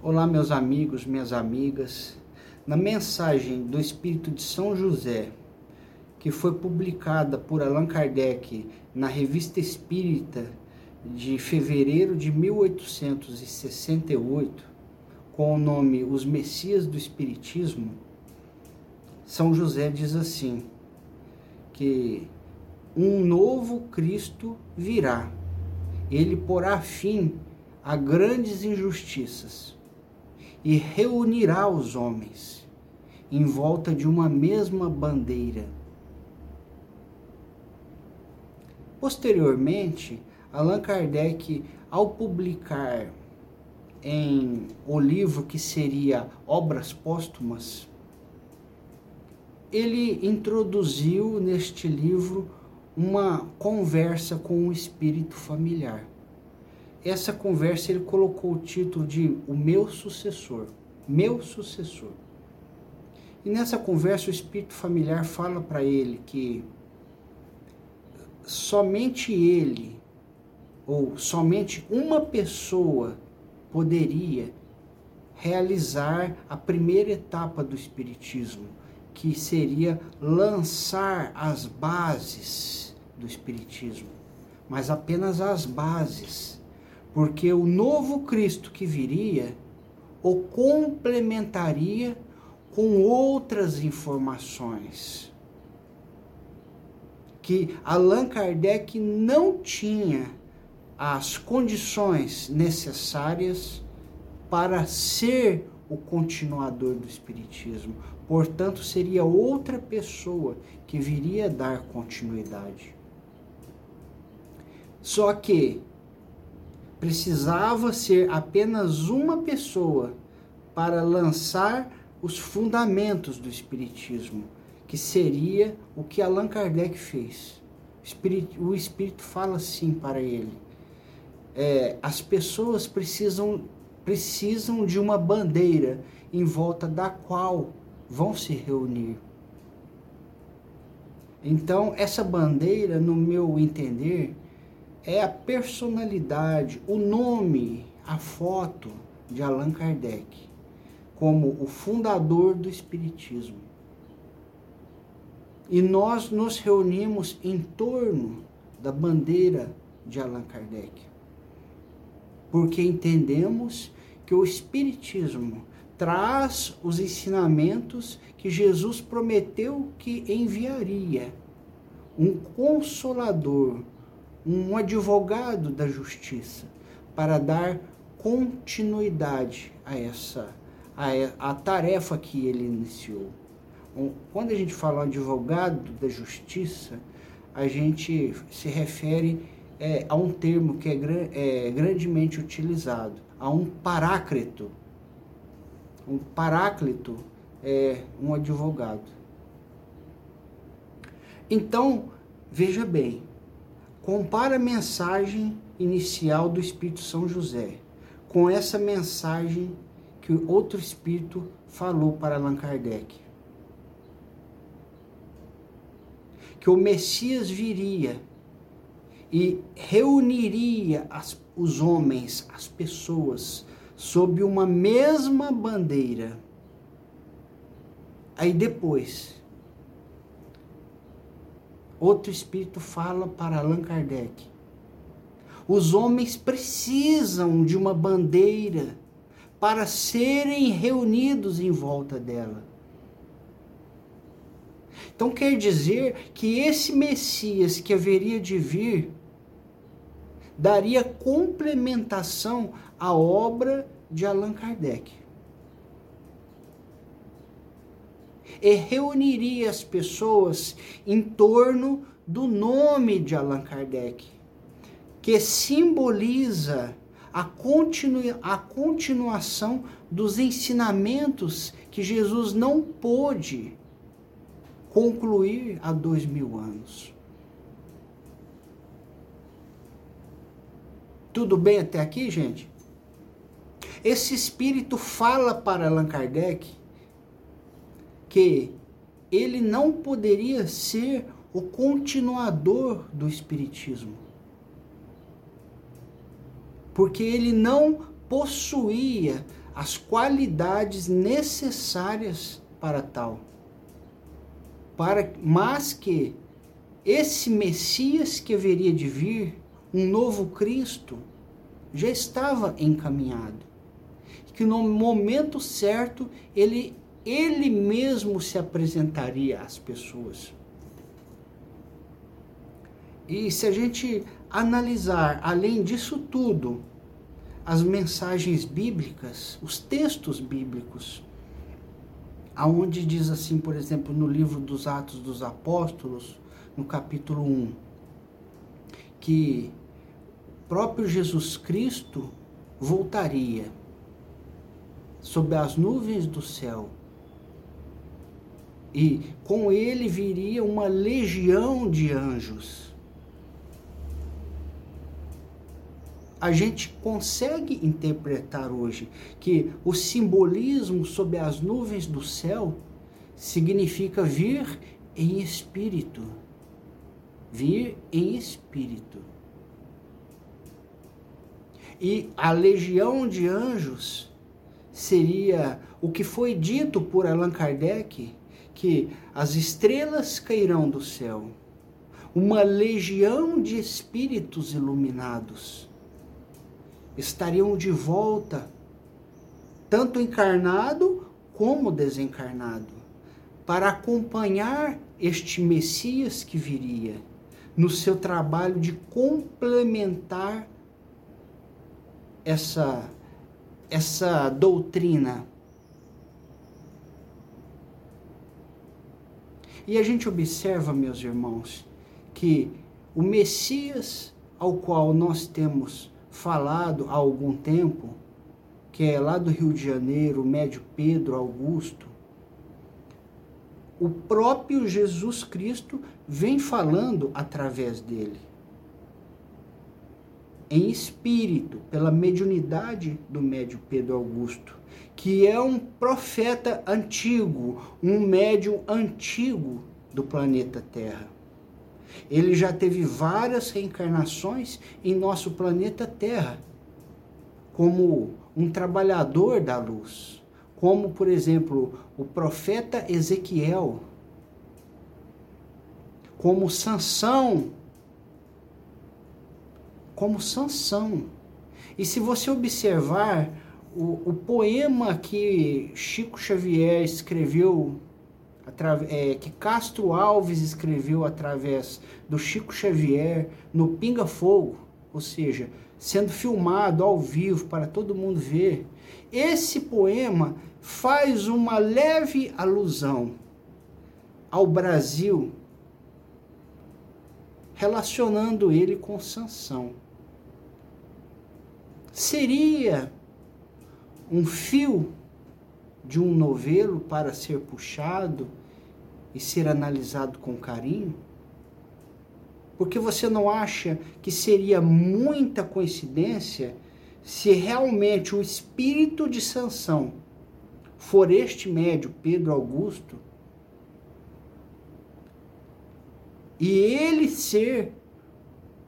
Olá, meus amigos, minhas amigas. Na mensagem do Espírito de São José, que foi publicada por Allan Kardec na Revista Espírita de fevereiro de 1868, com o nome Os Messias do Espiritismo, São José diz assim: que um novo Cristo virá. Ele porá fim a grandes injustiças e reunirá os homens em volta de uma mesma bandeira. Posteriormente, Allan Kardec, ao publicar em o livro que seria Obras Póstumas, ele introduziu neste livro uma conversa com o espírito familiar essa conversa ele colocou o título de O Meu Sucessor. Meu Sucessor. E nessa conversa o espírito familiar fala para ele que somente ele, ou somente uma pessoa, poderia realizar a primeira etapa do Espiritismo, que seria lançar as bases do Espiritismo, mas apenas as bases porque o novo Cristo que viria o complementaria com outras informações que Allan Kardec não tinha as condições necessárias para ser o continuador do Espiritismo. Portanto, seria outra pessoa que viria dar continuidade. Só que precisava ser apenas uma pessoa para lançar os fundamentos do Espiritismo, que seria o que Allan Kardec fez. O Espírito, fala assim para ele: é, as pessoas precisam, precisam de uma bandeira em volta da qual vão se reunir. Então, essa bandeira, no meu entender, é a personalidade, o nome, a foto de Allan Kardec como o fundador do Espiritismo. E nós nos reunimos em torno da bandeira de Allan Kardec, porque entendemos que o Espiritismo traz os ensinamentos que Jesus prometeu que enviaria um consolador um advogado da justiça para dar continuidade a essa a, a tarefa que ele iniciou. Quando a gente fala advogado da justiça, a gente se refere é, a um termo que é, é grandemente utilizado, a um paráclito. Um paráclito é um advogado. Então, veja bem, Compara a mensagem inicial do Espírito São José com essa mensagem que outro Espírito falou para Allan Kardec. Que o Messias viria e reuniria as, os homens, as pessoas, sob uma mesma bandeira. Aí depois, Outro espírito fala para Allan Kardec. Os homens precisam de uma bandeira para serem reunidos em volta dela. Então quer dizer que esse Messias que haveria de vir daria complementação à obra de Allan Kardec. E reuniria as pessoas em torno do nome de Allan Kardec, que simboliza a, continu, a continuação dos ensinamentos que Jesus não pôde concluir há dois mil anos. Tudo bem até aqui, gente? Esse espírito fala para Allan Kardec que ele não poderia ser o continuador do Espiritismo. Porque ele não possuía as qualidades necessárias para tal. Para, mas que esse Messias que haveria de vir, um novo Cristo, já estava encaminhado. Que no momento certo ele, ele mesmo se apresentaria às pessoas. E se a gente analisar, além disso tudo, as mensagens bíblicas, os textos bíblicos, aonde diz assim, por exemplo, no livro dos Atos dos Apóstolos, no capítulo 1, que próprio Jesus Cristo voltaria sob as nuvens do céu e com ele viria uma legião de anjos a gente consegue interpretar hoje que o simbolismo sob as nuvens do céu significa vir em espírito. Vir em espírito. E a legião de anjos seria o que foi dito por Allan Kardec, que as estrelas cairão do céu. Uma legião de espíritos iluminados estariam de volta, tanto encarnado como desencarnado, para acompanhar este Messias que viria no seu trabalho de complementar essa essa doutrina. E a gente observa, meus irmãos, que o Messias ao qual nós temos falado há algum tempo, que é lá do Rio de Janeiro, médio Pedro Augusto, o próprio Jesus Cristo vem falando através dele. Em espírito, pela mediunidade do médio Pedro Augusto, que é um profeta antigo, um médium antigo do planeta Terra. Ele já teve várias reencarnações em nosso planeta Terra, como um trabalhador da luz, como, por exemplo, o profeta Ezequiel, como Sansão, como Sansão. E se você observar o, o poema que Chico Xavier escreveu é, que Castro Alves escreveu através do Chico Xavier no Pinga Fogo, ou seja, sendo filmado ao vivo para todo mundo ver. Esse poema faz uma leve alusão ao Brasil, relacionando ele com Sansão. Seria um fio de um novelo para ser puxado e ser analisado com carinho? Porque você não acha que seria muita coincidência se realmente o espírito de Sansão for este médio, Pedro Augusto, e ele ser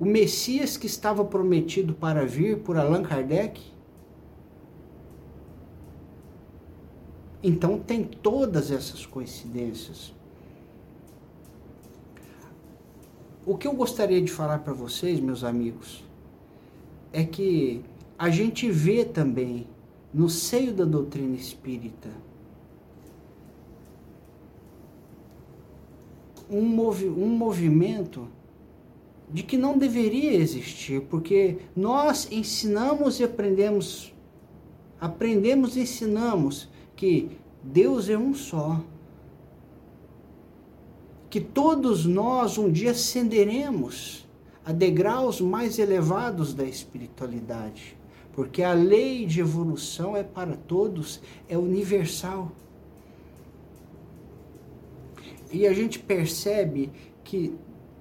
o Messias que estava prometido para vir por Allan Kardec? Então tem todas essas coincidências. O que eu gostaria de falar para vocês, meus amigos, é que a gente vê também no seio da doutrina espírita um, movi um movimento de que não deveria existir, porque nós ensinamos e aprendemos, aprendemos e ensinamos que Deus é um só. Que todos nós um dia ascenderemos a degraus mais elevados da espiritualidade, porque a lei de evolução é para todos, é universal. E a gente percebe que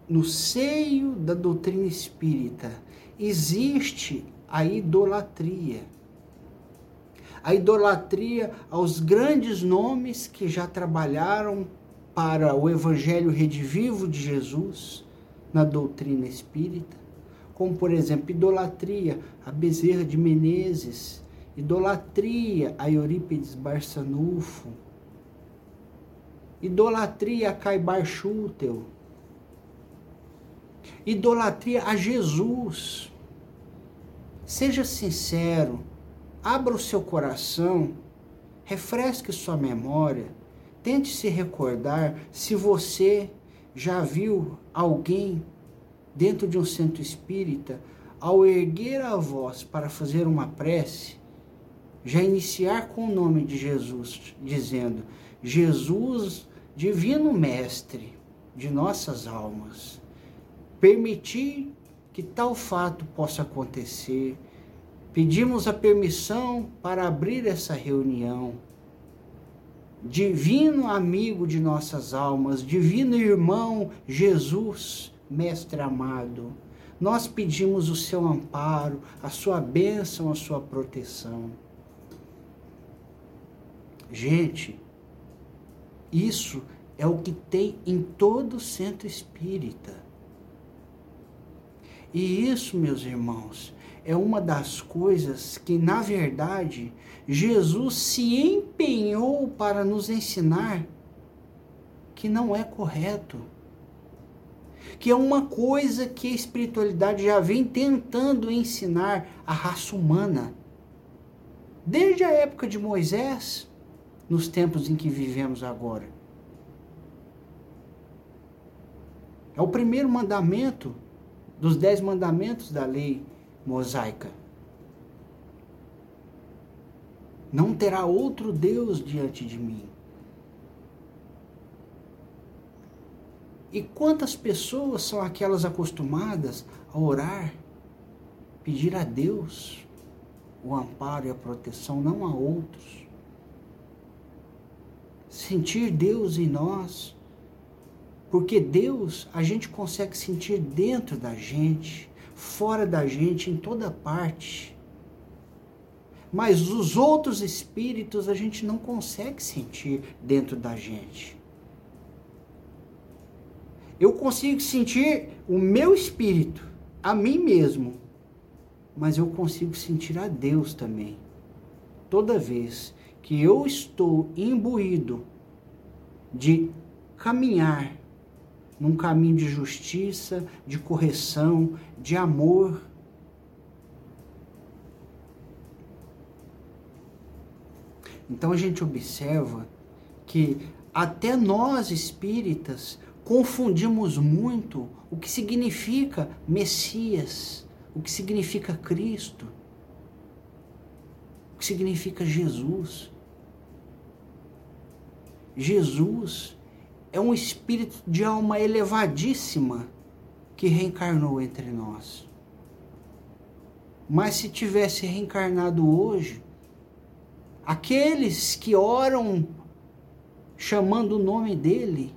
no seio da doutrina espírita existe a idolatria. A idolatria aos grandes nomes que já trabalharam para o Evangelho redivivo de Jesus na doutrina espírita, como por exemplo idolatria a Bezerra de Menezes, idolatria a Eurípides Barçanufo, idolatria a Caibar Schutel, idolatria a Jesus. Seja sincero, abra o seu coração, refresque sua memória, tente se recordar se você já viu alguém dentro de um centro espírita, ao erguer a voz para fazer uma prece, já iniciar com o nome de Jesus, dizendo: Jesus, divino mestre de nossas almas, permitir que tal fato possa acontecer. Pedimos a permissão para abrir essa reunião. Divino amigo de nossas almas, divino irmão Jesus, mestre amado, nós pedimos o seu amparo, a sua bênção, a sua proteção. Gente, isso é o que tem em todo centro espírita. E isso, meus irmãos, é uma das coisas que, na verdade, Jesus se empenhou para nos ensinar que não é correto. Que é uma coisa que a espiritualidade já vem tentando ensinar à raça humana. Desde a época de Moisés, nos tempos em que vivemos agora. É o primeiro mandamento dos dez mandamentos da lei mosaica. Não terá outro Deus diante de mim. E quantas pessoas são aquelas acostumadas a orar, pedir a Deus o amparo e a proteção, não a outros? sentir Deus em nós. Porque Deus a gente consegue sentir dentro da gente, fora da gente, em toda parte. Mas os outros espíritos a gente não consegue sentir dentro da gente. Eu consigo sentir o meu espírito, a mim mesmo, mas eu consigo sentir a Deus também. Toda vez que eu estou imbuído de caminhar num caminho de justiça, de correção, de amor. Então a gente observa que até nós espíritas confundimos muito o que significa Messias, o que significa Cristo, o que significa Jesus. Jesus é um espírito de alma elevadíssima que reencarnou entre nós. Mas se tivesse reencarnado hoje, aqueles que oram chamando o nome dele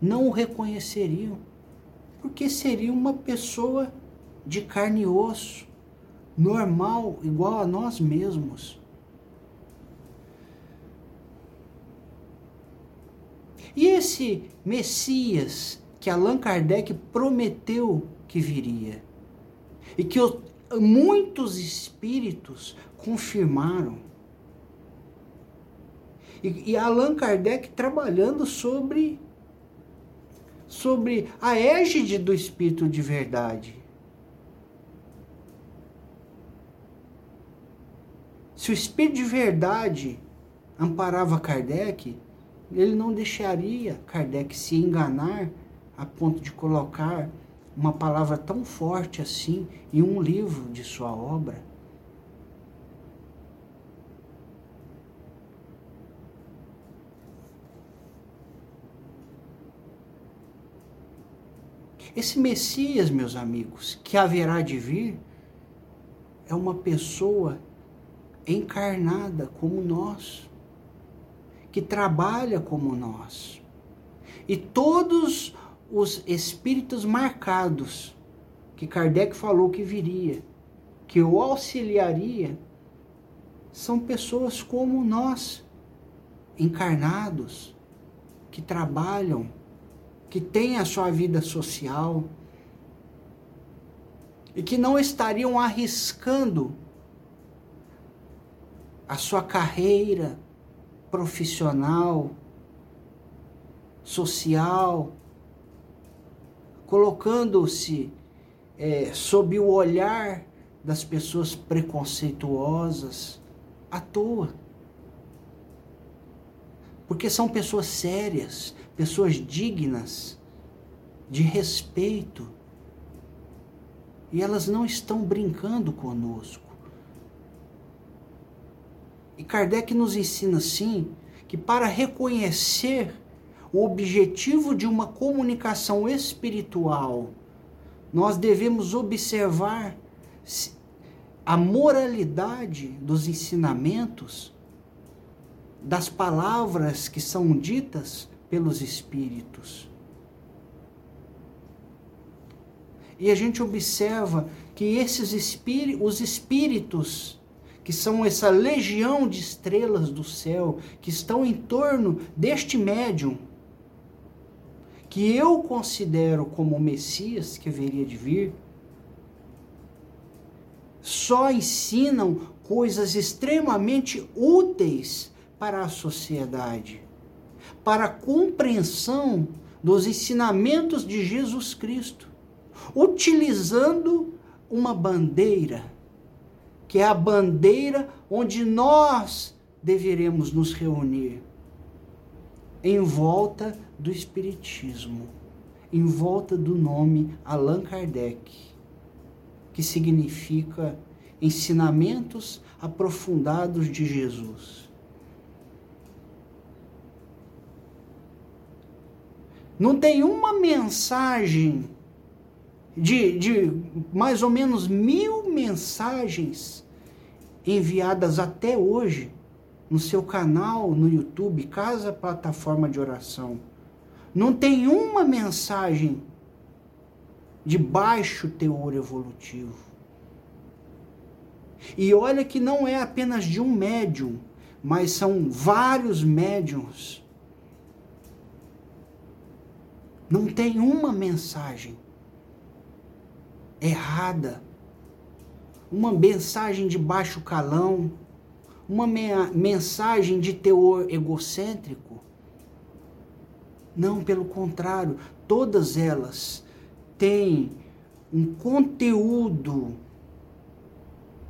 não o reconheceriam, porque seria uma pessoa de carne e osso, normal, igual a nós mesmos. E esse Messias que Allan Kardec prometeu que viria e que muitos espíritos confirmaram. E, e Allan Kardec trabalhando sobre sobre a égide do espírito de verdade. Se o espírito de verdade amparava Kardec, ele não deixaria Kardec se enganar a ponto de colocar uma palavra tão forte assim em um livro de sua obra. Esse Messias, meus amigos, que haverá de vir, é uma pessoa encarnada como nós que trabalha como nós. E todos os espíritos marcados que Kardec falou que viria, que o auxiliaria, são pessoas como nós, encarnados, que trabalham, que têm a sua vida social e que não estariam arriscando a sua carreira profissional, social, colocando-se é, sob o olhar das pessoas preconceituosas à toa. Porque são pessoas sérias, pessoas dignas, de respeito. E elas não estão brincando conosco. E Kardec nos ensina, sim, que para reconhecer o objetivo de uma comunicação espiritual, nós devemos observar a moralidade dos ensinamentos, das palavras que são ditas pelos espíritos. E a gente observa que esses espíritos, os espíritos que são essa legião de estrelas do céu que estão em torno deste médium, que eu considero como o Messias que haveria de vir, só ensinam coisas extremamente úteis para a sociedade, para a compreensão dos ensinamentos de Jesus Cristo, utilizando uma bandeira que é a bandeira onde nós deveremos nos reunir em volta do Espiritismo, em volta do nome Allan Kardec, que significa ensinamentos aprofundados de Jesus. Não tem uma mensagem de, de mais ou menos mil mensagens enviadas até hoje no seu canal no YouTube, Casa Plataforma de Oração. Não tem uma mensagem de baixo teor evolutivo. E olha que não é apenas de um médium, mas são vários médiums. Não tem uma mensagem errada. Uma mensagem de baixo calão, uma mensagem de teor egocêntrico. Não, pelo contrário, todas elas têm um conteúdo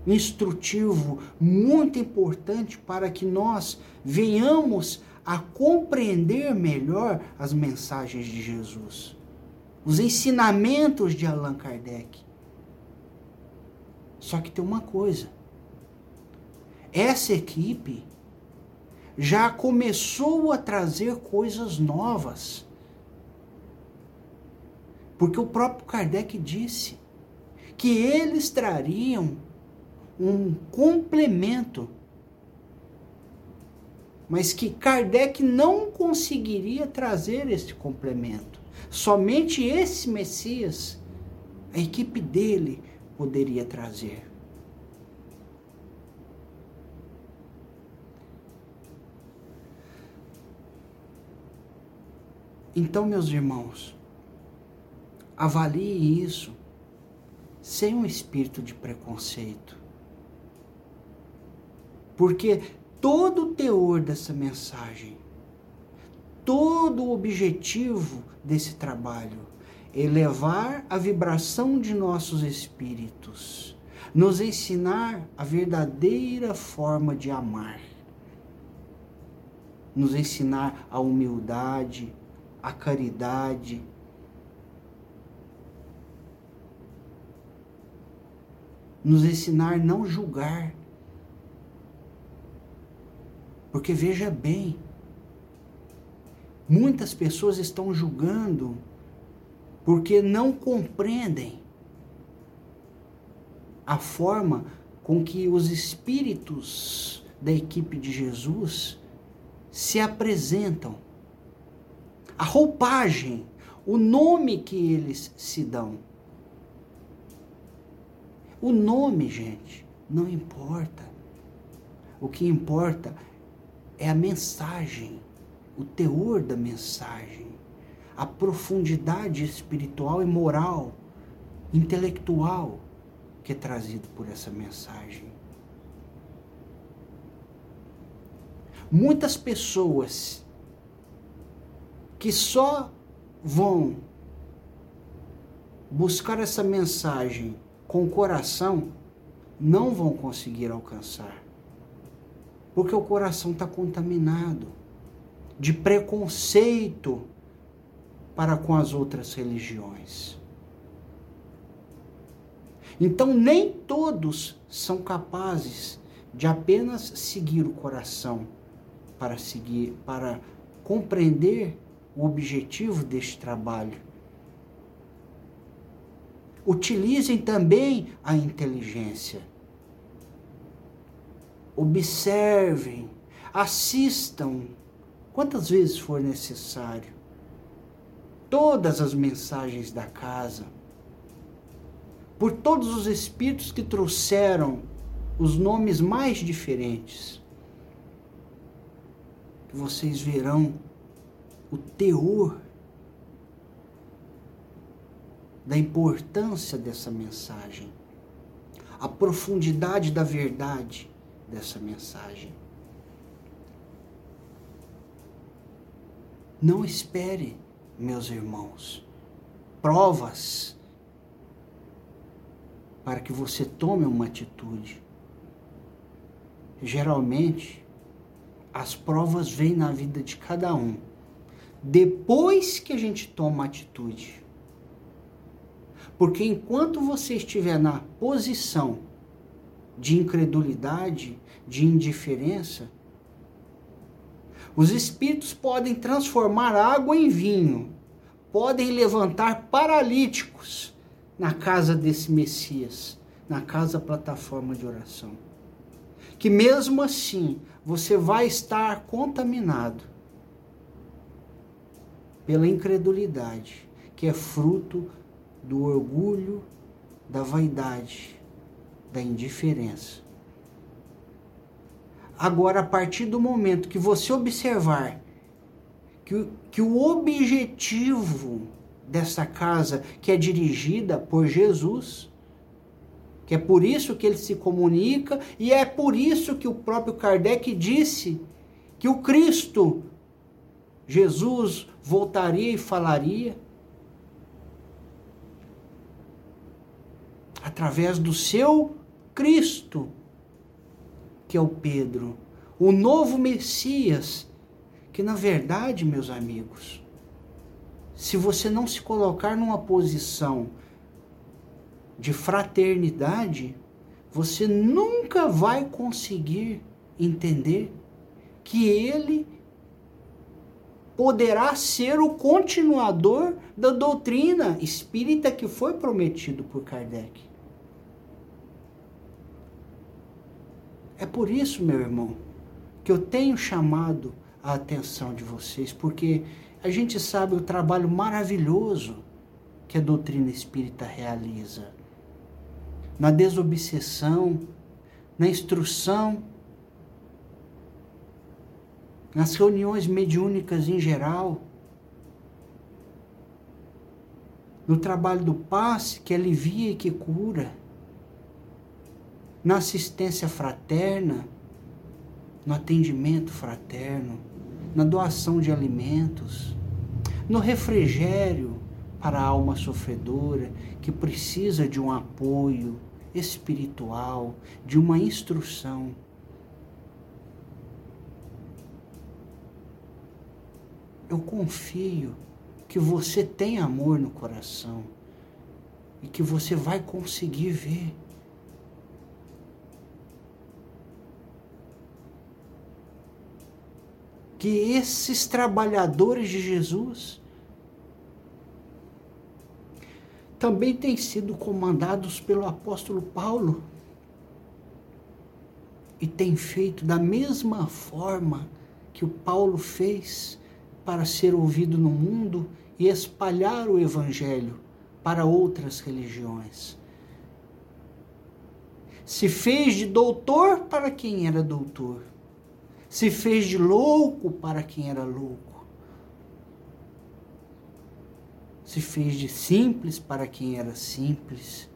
instrutivo muito importante para que nós venhamos a compreender melhor as mensagens de Jesus, os ensinamentos de Allan Kardec. Só que tem uma coisa. Essa equipe já começou a trazer coisas novas. Porque o próprio Kardec disse que eles trariam um complemento, mas que Kardec não conseguiria trazer esse complemento. Somente esse Messias, a equipe dele, poderia trazer. Então, meus irmãos, avalie isso sem um espírito de preconceito. Porque todo o teor dessa mensagem, todo o objetivo desse trabalho elevar a vibração de nossos espíritos, nos ensinar a verdadeira forma de amar, nos ensinar a humildade, a caridade, nos ensinar a não julgar. Porque veja bem, muitas pessoas estão julgando porque não compreendem a forma com que os espíritos da equipe de Jesus se apresentam, a roupagem, o nome que eles se dão. O nome, gente, não importa. O que importa é a mensagem, o teor da mensagem a profundidade espiritual e moral, intelectual que é trazido por essa mensagem. muitas pessoas que só vão buscar essa mensagem com o coração não vão conseguir alcançar. Porque o coração está contaminado de preconceito para com as outras religiões. Então, nem todos são capazes de apenas seguir o coração para seguir, para compreender o objetivo deste trabalho. Utilizem também a inteligência. Observem, assistam quantas vezes for necessário todas as mensagens da casa, por todos os espíritos que trouxeram os nomes mais diferentes. Vocês verão o teor da importância dessa mensagem, a profundidade da verdade dessa mensagem. Não espere, meus irmãos, provas para que você tome uma atitude. Geralmente, as provas vêm na vida de cada um depois que a gente toma atitude. Porque enquanto você estiver na posição de incredulidade, de indiferença, os espíritos podem transformar água em vinho, podem levantar paralíticos na casa desse Messias, na casa plataforma de oração. Que mesmo assim você vai estar contaminado pela incredulidade, que é fruto do orgulho, da vaidade, da indiferença. Agora, a partir do momento que você observar que, que o objetivo dessa casa, que é dirigida por Jesus, que é por isso que ele se comunica, e é por isso que o próprio Kardec disse que o Cristo, Jesus, voltaria e falaria através do seu Cristo, que é o Pedro, o novo Messias, que na verdade, meus amigos, se você não se colocar numa posição de fraternidade, você nunca vai conseguir entender que ele poderá ser o continuador da doutrina espírita que foi prometido por Kardec. É por isso, meu irmão, que eu tenho chamado a atenção de vocês, porque a gente sabe o trabalho maravilhoso que a doutrina espírita realiza na desobsessão, na instrução nas reuniões mediúnicas em geral, no trabalho do passe que alivia e que cura, na assistência fraterna, no atendimento fraterno, na doação de alimentos, no refrigério para a alma sofredora que precisa de um apoio espiritual, de uma instrução. eu confio que você tem amor no coração e que você vai conseguir ver. Que esses trabalhadores de Jesus também têm sido comandados pelo apóstolo Paulo e têm feito da mesma forma que o Paulo fez para ser ouvido no mundo e espalhar o Evangelho para outras religiões. Se fez de doutor para quem era doutor. Se fez de louco para quem era louco. Se fez de simples para quem era simples.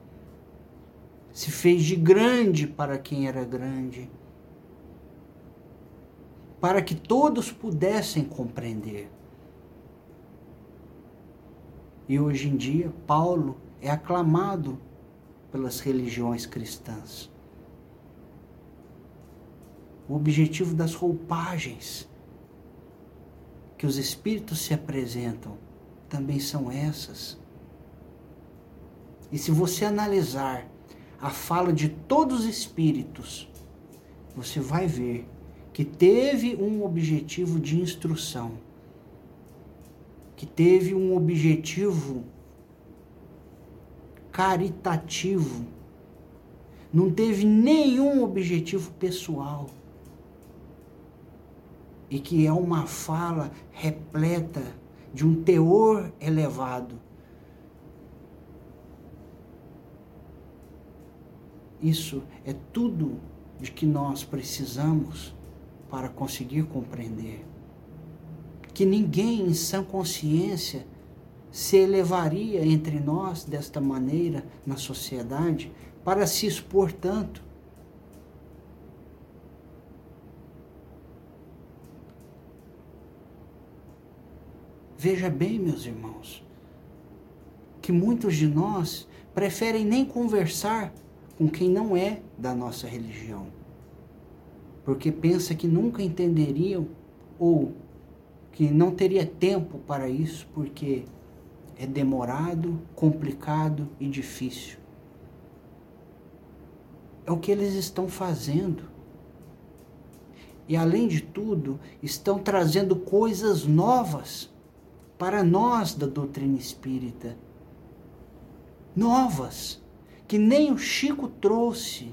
Se fez de grande para quem era grande para que todos pudessem compreender. E hoje em dia, Paulo é aclamado pelas religiões cristãs. O objetivo das roupagens que os espíritos se apresentam também são essas. E se você analisar a fala de todos os espíritos, você vai ver que teve um objetivo de instrução, que teve um objetivo caritativo, não teve nenhum objetivo pessoal. E que é uma fala repleta de um teor elevado. Isso é tudo de que nós precisamos para conseguir compreender. Que ninguém em sã consciência se elevaria entre nós desta maneira na sociedade para se expor tanto. Veja bem, meus irmãos, que muitos de nós preferem nem conversar com quem não é da nossa religião, porque pensa que nunca entenderiam ou que não teria tempo para isso, porque é demorado, complicado e difícil. É o que eles estão fazendo. E além de tudo, estão trazendo coisas novas para nós da doutrina espírita. Novas que nem o Chico trouxe,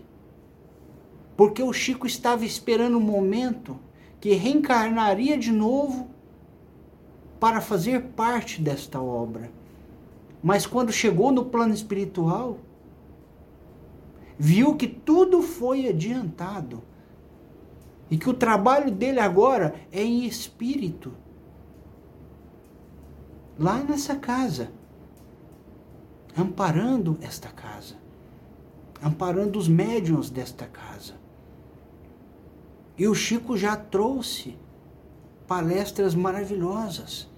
porque o Chico estava esperando o um momento que reencarnaria de novo para fazer parte desta obra. Mas quando chegou no plano espiritual, viu que tudo foi adiantado e que o trabalho dele agora é em espírito. Lá nessa casa, amparando esta casa amparando os médiuns desta casa. E o Chico já trouxe palestras maravilhosas.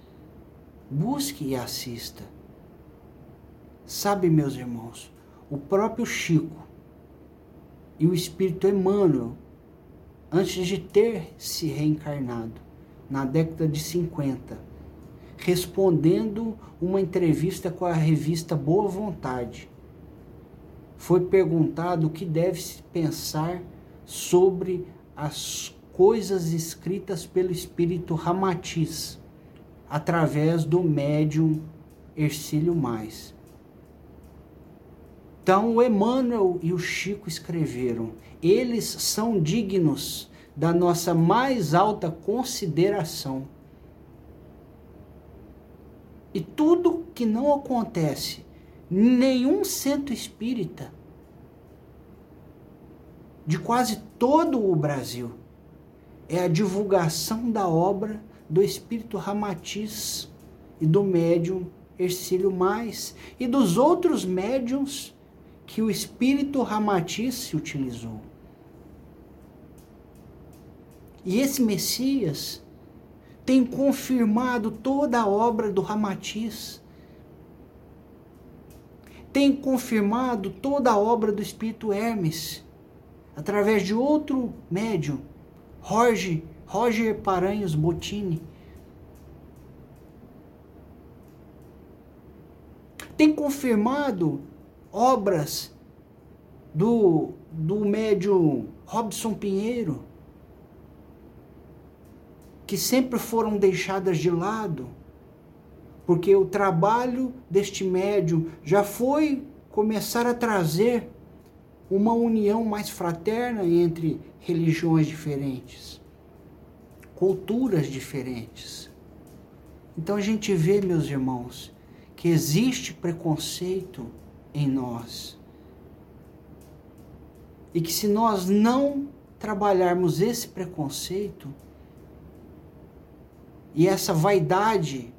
Busque e assista. Sabe, meus irmãos, o próprio Chico e o Espírito Emmanuel, antes de ter se reencarnado, na década de 50, respondendo uma entrevista com a revista Boa Vontade, foi perguntado o que deve se pensar sobre as coisas escritas pelo espírito Ramatiz, através do médium Ercílio Mais. Então o Emmanuel e o Chico escreveram: eles são dignos da nossa mais alta consideração. E tudo que não acontece nenhum centro espírita de quase todo o Brasil é a divulgação da obra do espírito Ramatiz e do médium Ercílio Mais e dos outros médiums que o espírito Ramatiz se utilizou. E esse Messias tem confirmado toda a obra do Ramatiz tem confirmado toda a obra do espírito Hermes através de outro médium, Roger, Roger Paranhos Bottini. Tem confirmado obras do, do médium Robson Pinheiro, que sempre foram deixadas de lado porque o trabalho deste médium já foi começar a trazer uma união mais fraterna entre religiões diferentes, culturas diferentes. Então a gente vê, meus irmãos, que existe preconceito em nós. E que se nós não trabalharmos esse preconceito e essa vaidade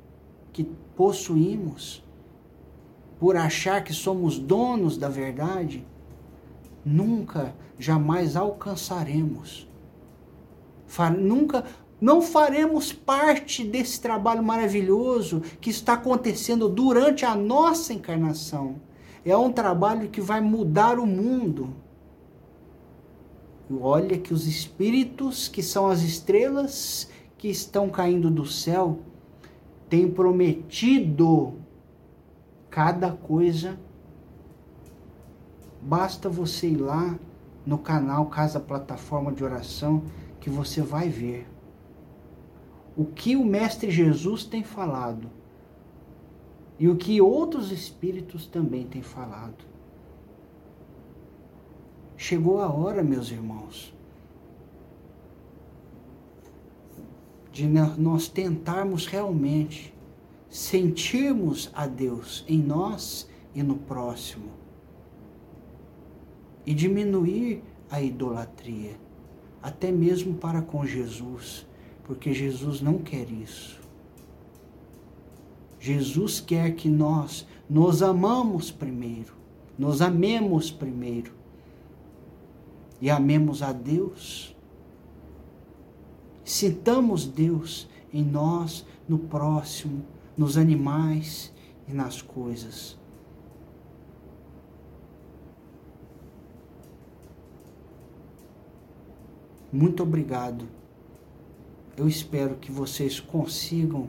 que possuímos, por achar que somos donos da verdade, nunca, jamais alcançaremos. Nunca não faremos parte desse trabalho maravilhoso que está acontecendo durante a nossa encarnação. É um trabalho que vai mudar o mundo. Olha que os espíritos, que são as estrelas que estão caindo do céu, têm prometido cada coisa. Basta você ir lá no canal Casa Plataforma de Oração que você vai ver o que o Mestre Jesus tem falado e o que outros espíritos também têm falado. Chegou a hora, meus irmãos, de nós tentarmos realmente sentirmos a Deus em nós e no próximo e diminuir a idolatria, até mesmo para com Jesus porque Jesus não quer isso. Jesus quer que nós nos amamos primeiro, nos amemos primeiro e amemos a Deus. Sintamos Deus em nós, no próximo, nos animais e nas coisas. Muito obrigado eu espero que vocês consigam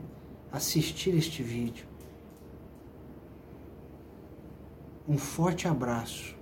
assistir este vídeo. Um forte abraço